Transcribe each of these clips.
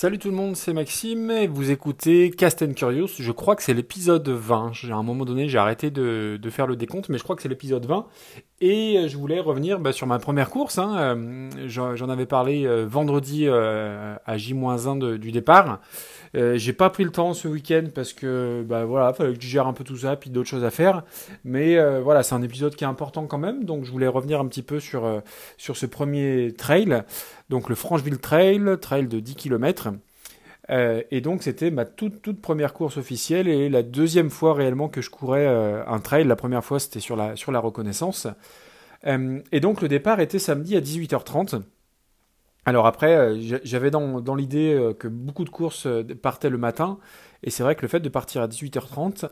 Salut tout le monde, c'est Maxime et vous écoutez Cast and Curious. Je crois que c'est l'épisode 20. À un moment donné, j'ai arrêté de, faire le décompte, mais je crois que c'est l'épisode 20. Et je voulais revenir bah, sur ma première course. Hein. Euh, j'en avais parlé euh, vendredi euh, à J-1 du départ. Euh, j'ai pas pris le temps ce week-end parce que bah voilà, fallait que je gère un peu tout ça, puis d'autres choses à faire. Mais voilà, c'est un épisode qui est important quand même, donc je voulais revenir un petit peu sur sur ce premier trail, donc le Francheville Trail, trail de 10 km. Euh, et donc c'était ma toute, toute première course officielle et la deuxième fois réellement que je courais euh, un trail. La première fois c'était sur la, sur la reconnaissance. Euh, et donc le départ était samedi à 18h30. Alors après, j'avais dans, l'idée que beaucoup de courses partaient le matin. Et c'est vrai que le fait de partir à 18h30,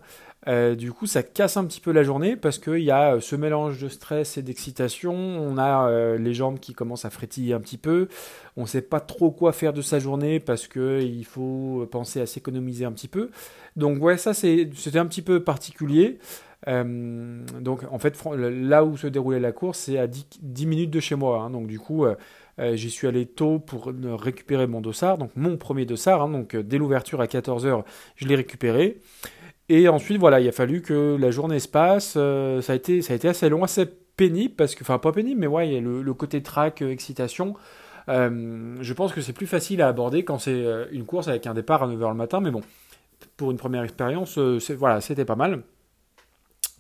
euh, du coup, ça casse un petit peu la journée parce qu'il y a euh, ce mélange de stress et d'excitation. On a euh, les jambes qui commencent à frétiller un petit peu. On ne sait pas trop quoi faire de sa journée parce qu'il faut penser à s'économiser un petit peu. Donc ouais, ça c'était un petit peu particulier. donc en fait, là où se déroulait la course, c'est à 10, minutes de chez moi. Hein. donc du coup, j'y suis allé tôt pour récupérer mon dossard, donc mon premier dossard. Hein. donc dès l'ouverture à 14h, je l'ai récupéré. Et ensuite, voilà, il a fallu que la journée se passe. Euh, ça, a été, ça a été assez long, assez pénible, parce que, enfin, pas pénible, mais ouais, il y a le, côté track, euh, excitation. Euh, je pense que c'est plus facile à aborder quand c'est une course avec un départ à 9h le matin, mais bon, pour une première expérience, voilà, c'était pas mal.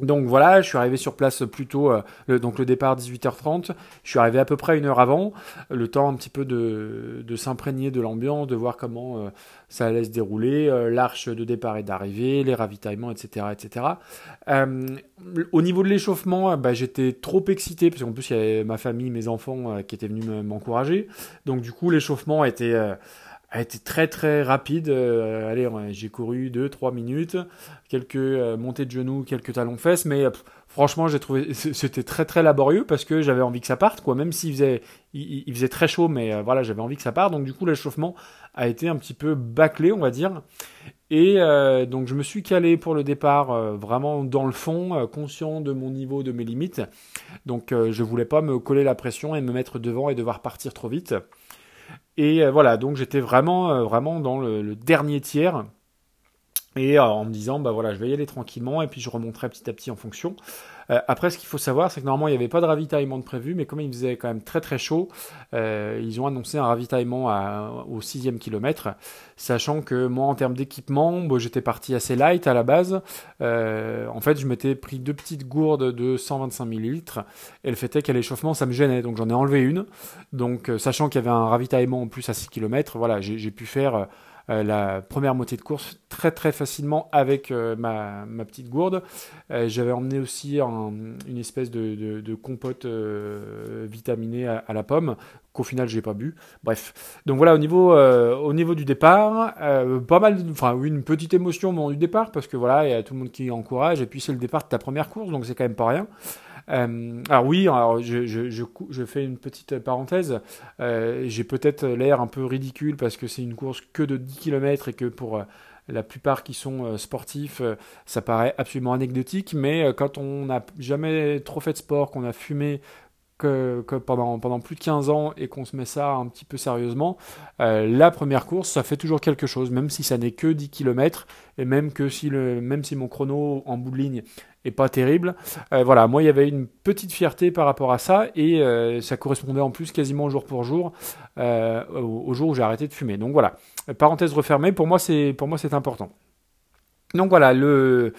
Donc voilà, je suis arrivé sur place plutôt, euh, le, donc le départ 18h30, je suis arrivé à peu près une heure avant, le temps un petit peu de, de s'imprégner de l'ambiance, de voir comment euh, ça allait se dérouler, euh, l'arche de départ et d'arrivée, les ravitaillements, etc. etc. au niveau de l'échauffement, bah, j'étais trop excité, parce qu'en plus il y avait ma famille, mes enfants qui étaient venus m'encourager, donc du coup l'échauffement était a été très très rapide. Euh, allez, j'ai couru 2-3 minutes, quelques euh, montées de genoux, quelques talons fesses, mais franchement, j'ai trouvé c'était très très laborieux parce que j'avais envie que ça parte, quoi. Même s'il faisait il, faisait très chaud, mais euh, voilà, j'avais envie que ça parte. Donc du coup, l'échauffement a été un petit peu bâclé, on va dire. Et donc je me suis calé pour le départ vraiment dans le fond, conscient de mon niveau, de mes limites. Donc je voulais pas me coller la pression et me mettre devant et devoir partir trop vite. Et euh, voilà, donc j'étais vraiment, euh, vraiment dans le, dernier tiers. Et euh, en me disant, bah voilà, je vais y aller tranquillement et puis je remonterai petit à petit en fonction. Euh, après, ce qu'il faut savoir, c'est que normalement, il n'y avait pas de ravitaillement de prévu, mais comme il faisait quand même très très chaud, euh, ils ont annoncé un ravitaillement à, au sixième kilomètre, sachant que moi, en termes d'équipement, bon, j'étais parti assez light à la base. Euh, en fait, je m'étais pris deux petites gourdes de 125 millilitres, et le fait est qu'à l'échauffement, ça me gênait, donc j'en ai enlevé une. Donc, sachant qu'il y avait un ravitaillement en plus à 6 km, voilà, j'ai pu faire euh, la première moitié de course très très facilement avec euh, ma, ma, petite gourde. Euh, j'avais emmené aussi une espèce de, compote vitaminée à, la pomme qu'au final j'ai pas bu. Bref, donc voilà au niveau au niveau du départ, pas mal, enfin une petite émotion au moment du départ parce que voilà il y a tout le monde qui encourage et puis c'est le départ de ta première course donc c'est quand même pas rien. Euh, alors oui, alors je, je, je, fais une petite parenthèse. Euh, J'ai peut-être l'air un peu ridicule parce que c'est une course que de 10 km et que pour euh, la plupart qui sont sportifs, ça paraît absolument anecdotique, mais quand on n'a jamais trop fait de sport, qu'on a fumé que, pendant, plus de 15 ans et qu'on se met ça un petit peu sérieusement, euh, la première course, ça fait toujours quelque chose, même si ça n'est que 10 km, et même, que si même si mon chrono en bout de ligne est pas terrible. Euh, voilà, moi il y avait une petite fierté par rapport à ça, et euh, ça correspondait en plus quasiment jour pour jour au, au, jour où j'ai arrêté de fumer. Donc voilà, parenthèse refermée, pour moi c'est important. Donc voilà, le,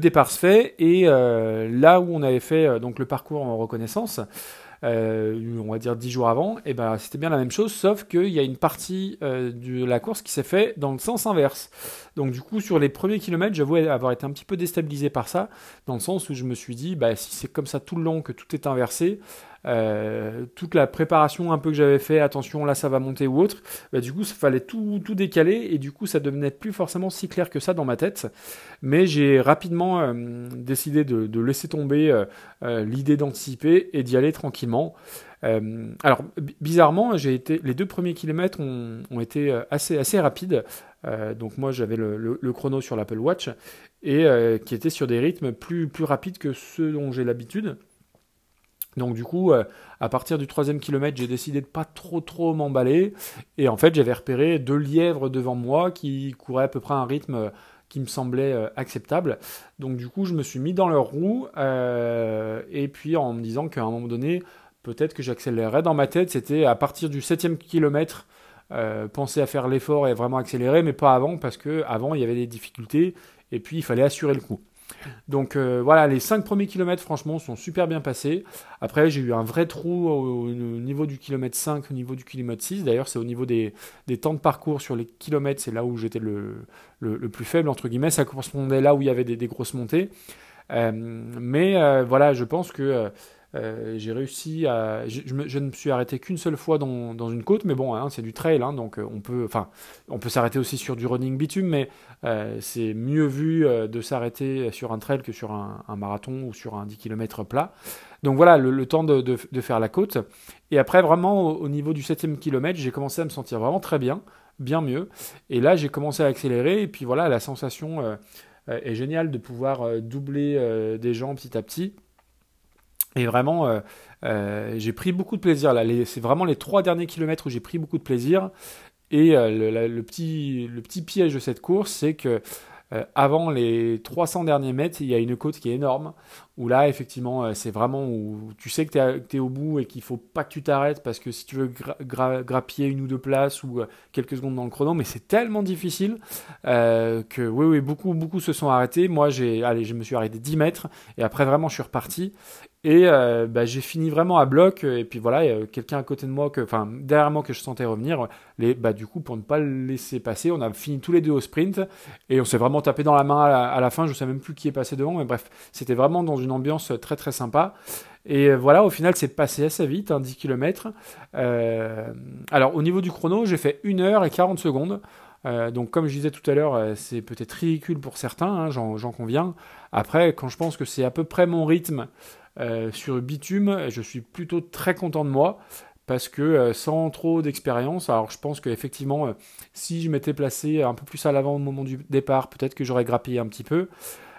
départ se fait et euh, là où on avait fait euh, donc le parcours en reconnaissance, euh, on va dire dix jours avant, et eh ben c'était bien la même chose, sauf qu'il y a une partie de la course qui s'est fait dans le sens inverse. Donc du coup sur les premiers kilomètres, j'avoue avoir été un petit peu déstabilisé par ça, dans le sens où je me suis dit, bah si c'est comme ça tout le long que tout est inversé, euh, toute la préparation un peu que j'avais fait, attention là ça va monter ou autre, bah, du coup ça fallait tout, décaler et du coup ça devenait plus forcément si clair que ça dans ma tête. Mais j'ai rapidement euh, décidé de, laisser tomber euh, l'idée d'anticiper et d'y aller tranquillement. alors bizarrement, j'ai été les deux premiers kilomètres ont, été assez assez rapides. donc moi j'avais le, le, le, chrono sur l'Apple Watch et qui était sur des rythmes plus plus rapides que ceux dont j'ai l'habitude. Donc du coup, à partir du troisième kilomètre, j'ai décidé de pas trop trop m'emballer. Et en fait, j'avais repéré deux lièvres devant moi qui couraient à peu près un rythme qui me semblait acceptable. Donc du coup, je me suis mis dans leur roue. et puis en me disant qu'à un moment donné, peut-être que j'accélérerais. Dans ma tête, c'était à partir du septième kilomètre, penser à faire l'effort et vraiment accélérer, mais pas avant, parce que avant il y avait des difficultés, et puis il fallait assurer le coup. Donc euh, voilà, les 5 premiers kilomètres, franchement, sont super bien passés. Après, j'ai eu un vrai trou au, niveau du kilomètre 5, au niveau du kilomètre 6. D'ailleurs, c'est au niveau des, temps de parcours sur les kilomètres, c'est là où j'étais le, plus faible, entre guillemets. Ça correspondait là où il y avait des, grosses montées. Euh, mais euh, voilà, je pense que euh, j'ai réussi à. Je, ne me suis arrêté qu'une seule fois dans, une côte, mais bon, hein, c'est du trail, hein, donc euh, on peut, enfin, on peut s'arrêter aussi sur du running bitume, mais euh, c'est mieux vu de s'arrêter sur un trail que sur un, marathon ou sur un 10 km plat. Donc voilà, le, temps de, faire la côte. Et après, vraiment, au, niveau du 7 kilomètre, j'ai commencé à me sentir vraiment très bien, bien mieux. Et là, j'ai commencé à accélérer, et puis voilà, la sensation est géniale de pouvoir doubler des gens petit à petit. Et vraiment, euh, euh, j'ai pris beaucoup de plaisir. Là, c'est vraiment les trois derniers kilomètres où j'ai pris beaucoup de plaisir. Et euh, le, petit, le petit piège de cette course, c'est que avant les 300 derniers mètres, il y a une côte qui est énorme, où là, effectivement, c'est vraiment où tu sais que tu es, au bout et qu'il faut pas que tu t'arrêtes, parce que si tu veux grappiller une ou deux places ou quelques secondes dans le chrono, mais c'est tellement difficile que oui, oui, beaucoup, beaucoup se sont arrêtés. Moi, j'ai, allez, je me suis arrêté 10 mètres, et après, vraiment, je suis reparti. Et euh, bah, j'ai fini vraiment à bloc. Et puis voilà, quelqu'un à côté de moi, que, enfin derrière moi que je sentais revenir. Les, bah, du coup, pour ne pas le laisser passer, on a fini tous les deux au sprint. Et on s'est vraiment tapé dans la main à la, fin. Je ne sais même plus qui est passé devant. Mais bref, c'était vraiment dans une ambiance très très sympa. Et euh, voilà, au final, c'est passé assez vite, 10 hein, km. Euh, alors, au niveau du chrono, j'ai fait 1 heure et 40 secondes. donc, comme je disais tout à l'heure, c'est peut-être ridicule pour certains, hein, j'en conviens. Après, quand je pense que c'est à peu près mon rythme, euh, sur bitume, je suis plutôt très content de moi parce que euh, sans trop d'expérience, alors je pense qu'effectivement, euh, si je m'étais placé un peu plus à l'avant au moment du départ, peut-être que j'aurais grappillé un petit peu.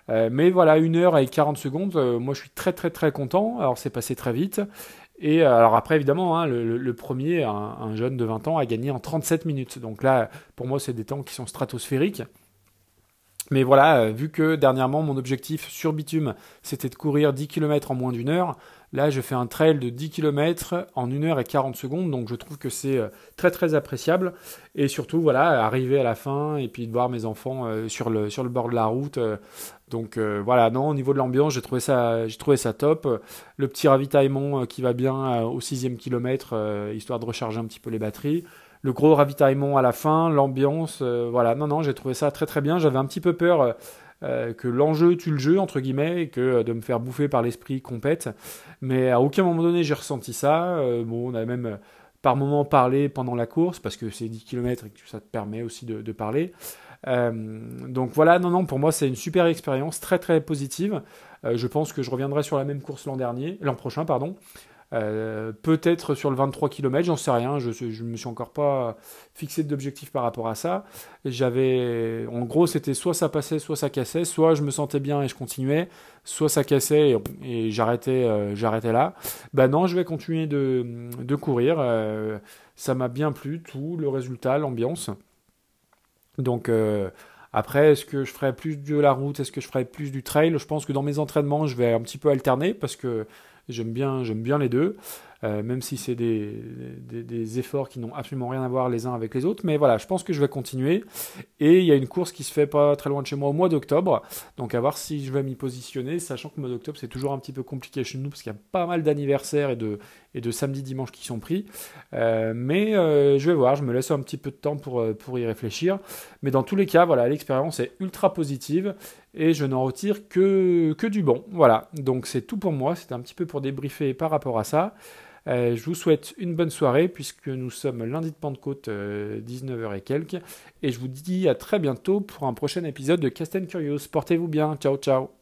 Mais voilà, 1 heure et 40 secondes, moi je suis très très très content. Alors c'est passé très vite. Et alors après, évidemment, hein, le, premier, un, un, jeune de 20 ans, a gagné en 37 minutes. Donc là, pour moi, c'est des temps qui sont stratosphériques. Mais voilà, euh, vu que dernièrement mon objectif sur bitume c'était de courir 10 km en moins d'une heure, là je fais un trail de 10 km en 1 heure et 40 secondes, donc je trouve que c'est euh, très très appréciable. Et surtout, voilà, arriver à la fin et puis de voir mes enfants euh, sur, le, sur le bord de la route. donc voilà, non, au niveau de l'ambiance, j'ai trouvé, ça, trouvé ça top. Le petit ravitaillement qui va bien au sixième kilomètre, histoire de recharger un petit peu les batteries le gros ravitaillement à la fin, l'ambiance, euh, voilà. Non, non, j'ai trouvé ça très très bien. J'avais un petit peu peur euh, euh, que l'enjeu tue le jeu, entre guillemets, et que de me faire bouffer par l'esprit compète. Mais à aucun moment donné, j'ai ressenti ça. bon, on a même par moment parlé pendant la course, parce que c'est 10 km et que ça te permet aussi de, de parler. donc voilà, non, non, pour moi, c'est une super expérience, très très positive. je pense que je reviendrai sur la même course l'an dernier, l'an prochain, pardon. Euh, peut-être sur le 23 km, j'en sais rien, je ne me suis encore pas fixé d'objectif par rapport à ça. J'avais, en gros, c'était soit ça passait, soit ça cassait, soit je me sentais bien et je continuais, soit ça cassait et, j'arrêtais, euh, j'arrêtais là. Ben non, je vais continuer de, courir. Euh, ça m'a bien plu, tout, le résultat, l'ambiance. Donc après, est-ce que je ferai plus de la route, est-ce que je ferai plus du trail? Je pense que dans mes entraînements, je vais un petit peu alterner parce que J'aime bien, les deux. Euh, même si c'est des, des, efforts qui n'ont absolument rien à voir les uns avec les autres. Mais voilà, je pense que je vais continuer. Et il y a une course qui se fait pas très loin de chez moi au mois d'octobre. Donc à voir si je vais m'y positionner, sachant que le mois d'octobre c'est toujours un petit peu compliqué chez nous parce qu'il y a pas mal d'anniversaires et de, et de samedi dimanche qui sont pris. Euh, mais euh, je vais voir, je me laisse un petit peu de temps pour, pour y réfléchir. Mais dans tous les cas, voilà, l'expérience est ultra positive et je n'en retire que, que du bon. Voilà, donc c'est tout pour moi. C'était un petit peu pour débriefer par rapport à ça. Euh, je vous souhaite une bonne soirée puisque nous sommes lundi de Pentecôte, 19h euh, et quelques. Et je vous dis à très bientôt pour un prochain épisode de Cast Curious. Portez-vous bien. Ciao, ciao.